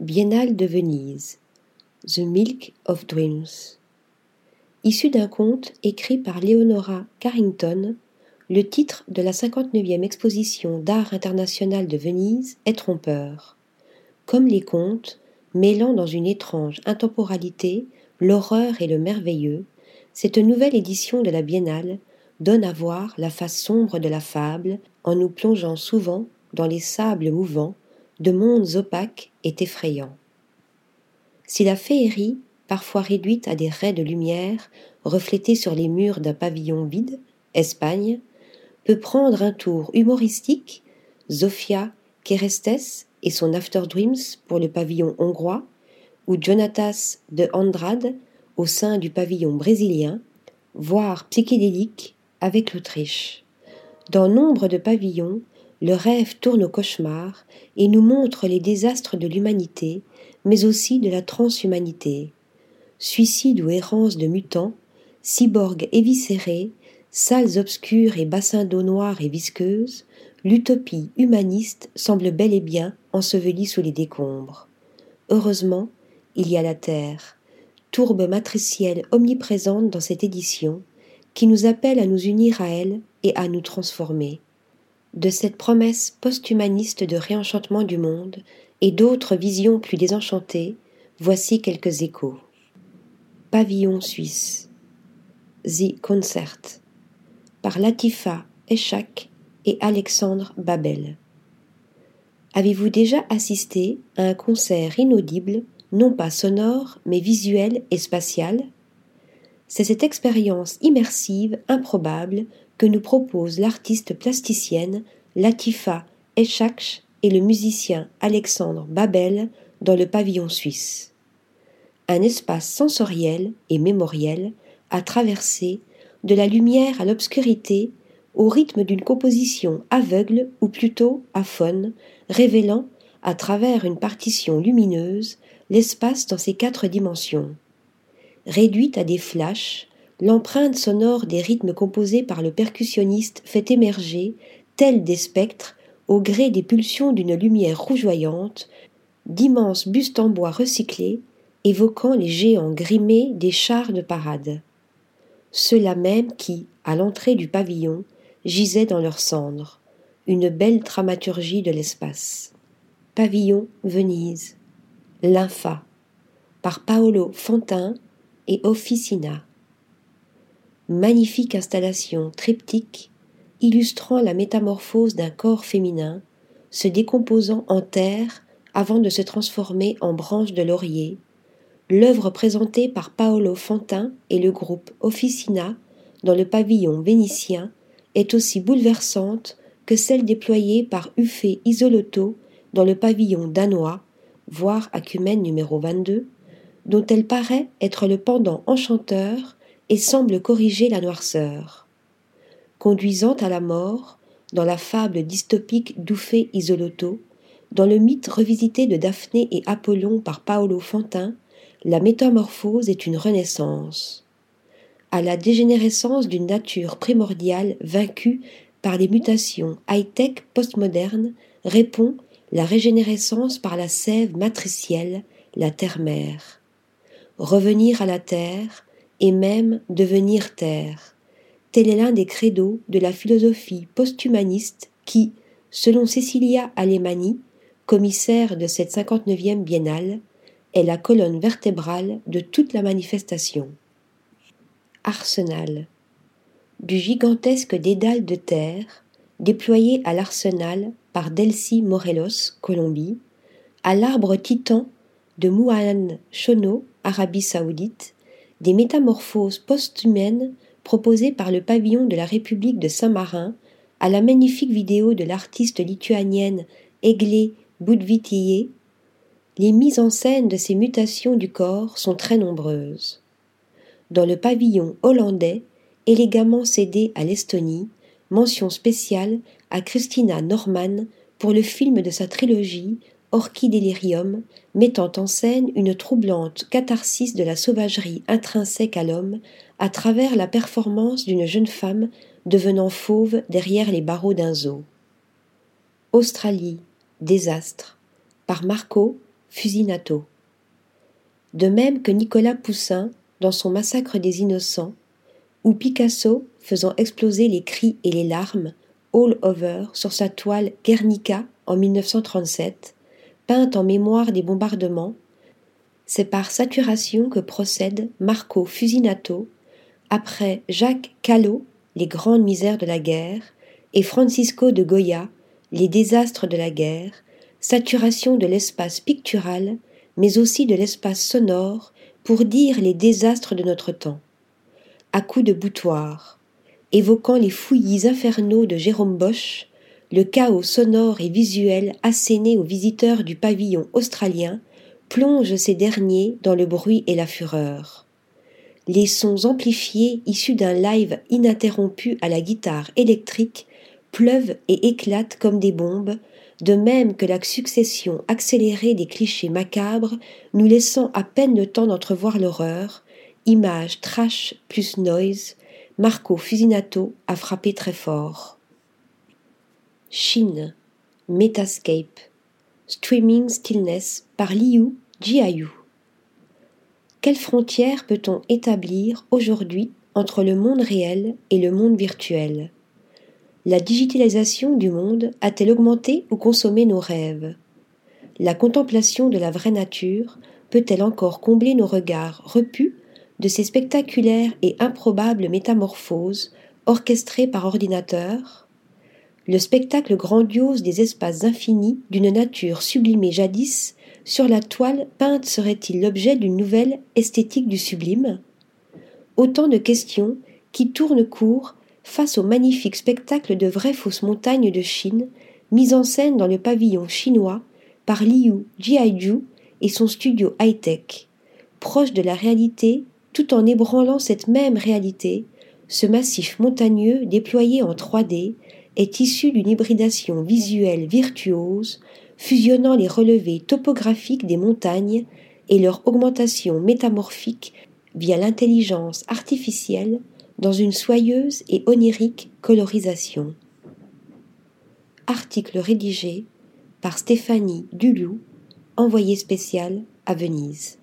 Biennale de Venise. The Milk of Dreams. Issu d'un conte écrit par Leonora Carrington, le titre de la 59e exposition d'art international de Venise est trompeur. Comme les contes, mêlant dans une étrange intemporalité l'horreur et le merveilleux, cette nouvelle édition de la Biennale donne à voir la face sombre de la fable en nous plongeant souvent dans les sables mouvants de mondes opaques et effrayants. Si la féerie, parfois réduite à des raies de lumière reflétées sur les murs d'un pavillon vide, Espagne, peut prendre un tour humoristique, Zofia Kerestes et son After Dreams pour le pavillon hongrois, ou Jonatas de Andrade au sein du pavillon brésilien, voire psychédélique avec l'Autriche. Dans nombre de pavillons, le rêve tourne au cauchemar et nous montre les désastres de l'humanité, mais aussi de la transhumanité. Suicide ou errance de mutants, cyborgs éviscérés, salles obscures et bassins d'eau noire et visqueuse, l'utopie humaniste semble bel et bien ensevelie sous les décombres. Heureusement, il y a la Terre, tourbe matricielle omniprésente dans cette édition, qui nous appelle à nous unir à elle et à nous transformer. De cette promesse post-humaniste de réenchantement du monde et d'autres visions plus désenchantées, voici quelques échos. Pavillon suisse. The Concert. Par Latifa Eshak et Alexandre Babel. Avez-vous déjà assisté à un concert inaudible, non pas sonore, mais visuel et spatial? C'est cette expérience immersive, improbable, que nous propose l'artiste plasticienne Latifa Eshakch et le musicien Alexandre Babel dans le pavillon suisse. Un espace sensoriel et mémoriel à traverser de la lumière à l'obscurité au rythme d'une composition aveugle ou plutôt aphone, révélant, à travers une partition lumineuse, l'espace dans ses quatre dimensions réduite à des flashs, l'empreinte sonore des rythmes composés par le percussionniste fait émerger, tels des spectres, au gré des pulsions d'une lumière rougeoyante, d'immenses bustes en bois recyclés, évoquant les géants grimés des chars de parade. Ceux-là même qui, à l'entrée du pavillon, gisaient dans leurs cendres, une belle dramaturgie de l'espace. Pavillon Venise. Lympha. Par Paolo Fontin et Officina. Magnifique installation triptyque illustrant la métamorphose d'un corps féminin se décomposant en terre avant de se transformer en branche de laurier, l'œuvre présentée par Paolo Fantin et le groupe Officina dans le pavillon vénitien est aussi bouleversante que celle déployée par Uffé Isolotto dans le pavillon danois, voire Acumène numéro 22, dont elle paraît être le pendant enchanteur et semble corriger la noirceur. Conduisant à la mort, dans la fable dystopique d'Ouphée Isolotto, dans le mythe revisité de Daphné et Apollon par Paolo Fantin, la métamorphose est une renaissance. À la dégénérescence d'une nature primordiale vaincue par les mutations high-tech postmodernes répond la régénérescence par la sève matricielle, la terre-mère revenir à la terre et même devenir terre. Tel est l'un des credos de la philosophie posthumaniste qui, selon Cecilia Alemani, commissaire de cette 59e biennale, est la colonne vertébrale de toute la manifestation. Arsenal. Du gigantesque dédale de terre, déployé à l'arsenal par Delcy Morelos, Colombie, à l'arbre titan de Mouhan Chono, Arabie saoudite, des métamorphoses post-humaines proposées par le pavillon de la République de Saint-Marin à la magnifique vidéo de l'artiste lituanienne Eglė Budvytytė, les mises en scène de ces mutations du corps sont très nombreuses. Dans le pavillon hollandais, élégamment cédé à l'Estonie, mention spéciale à Christina Norman pour le film de sa trilogie Orchidélirium, mettant en scène une troublante catharsis de la sauvagerie intrinsèque à l'homme à travers la performance d'une jeune femme devenant fauve derrière les barreaux d'un zoo. Australie, désastre, par Marco Fusinato. De même que Nicolas Poussin dans son Massacre des Innocents, ou Picasso faisant exploser les cris et les larmes all over sur sa toile Guernica en 1937, peinte en mémoire des bombardements, c'est par saturation que procède Marco Fusinato, après Jacques Callot, Les grandes misères de la guerre, et Francisco de Goya, Les désastres de la guerre, saturation de l'espace pictural, mais aussi de l'espace sonore, pour dire les désastres de notre temps. À coups de boutoir, évoquant les fouillis infernaux de Jérôme Bosch, le chaos sonore et visuel asséné aux visiteurs du pavillon australien plonge ces derniers dans le bruit et la fureur. Les sons amplifiés issus d'un live ininterrompu à la guitare électrique pleuvent et éclatent comme des bombes, de même que la succession accélérée des clichés macabres nous laissant à peine le temps d'entrevoir l'horreur, image trash plus noise, Marco Fusinato a frappé très fort. Chine, Metascape, Streaming Stillness par Liu Jiayu. Quelle frontière peut-on établir aujourd'hui entre le monde réel et le monde virtuel? La digitalisation du monde a-t-elle augmenté ou consommé nos rêves? La contemplation de la vraie nature peut-elle encore combler nos regards repus de ces spectaculaires et improbables métamorphoses orchestrées par ordinateur? Le spectacle grandiose des espaces infinis d'une nature sublimée jadis sur la toile peinte serait-il l'objet d'une nouvelle esthétique du sublime? Autant de questions qui tournent court face au magnifique spectacle de vraies fausses montagnes de Chine mises en scène dans le pavillon chinois par Liu Jiaiju et son studio high-tech. Proche de la réalité tout en ébranlant cette même réalité, ce massif montagneux déployé en 3D est issu d'une hybridation visuelle virtuose, fusionnant les relevés topographiques des montagnes et leur augmentation métamorphique via l'intelligence artificielle dans une soyeuse et onirique colorisation. Article rédigé par Stéphanie Duliou, envoyée spéciale à Venise.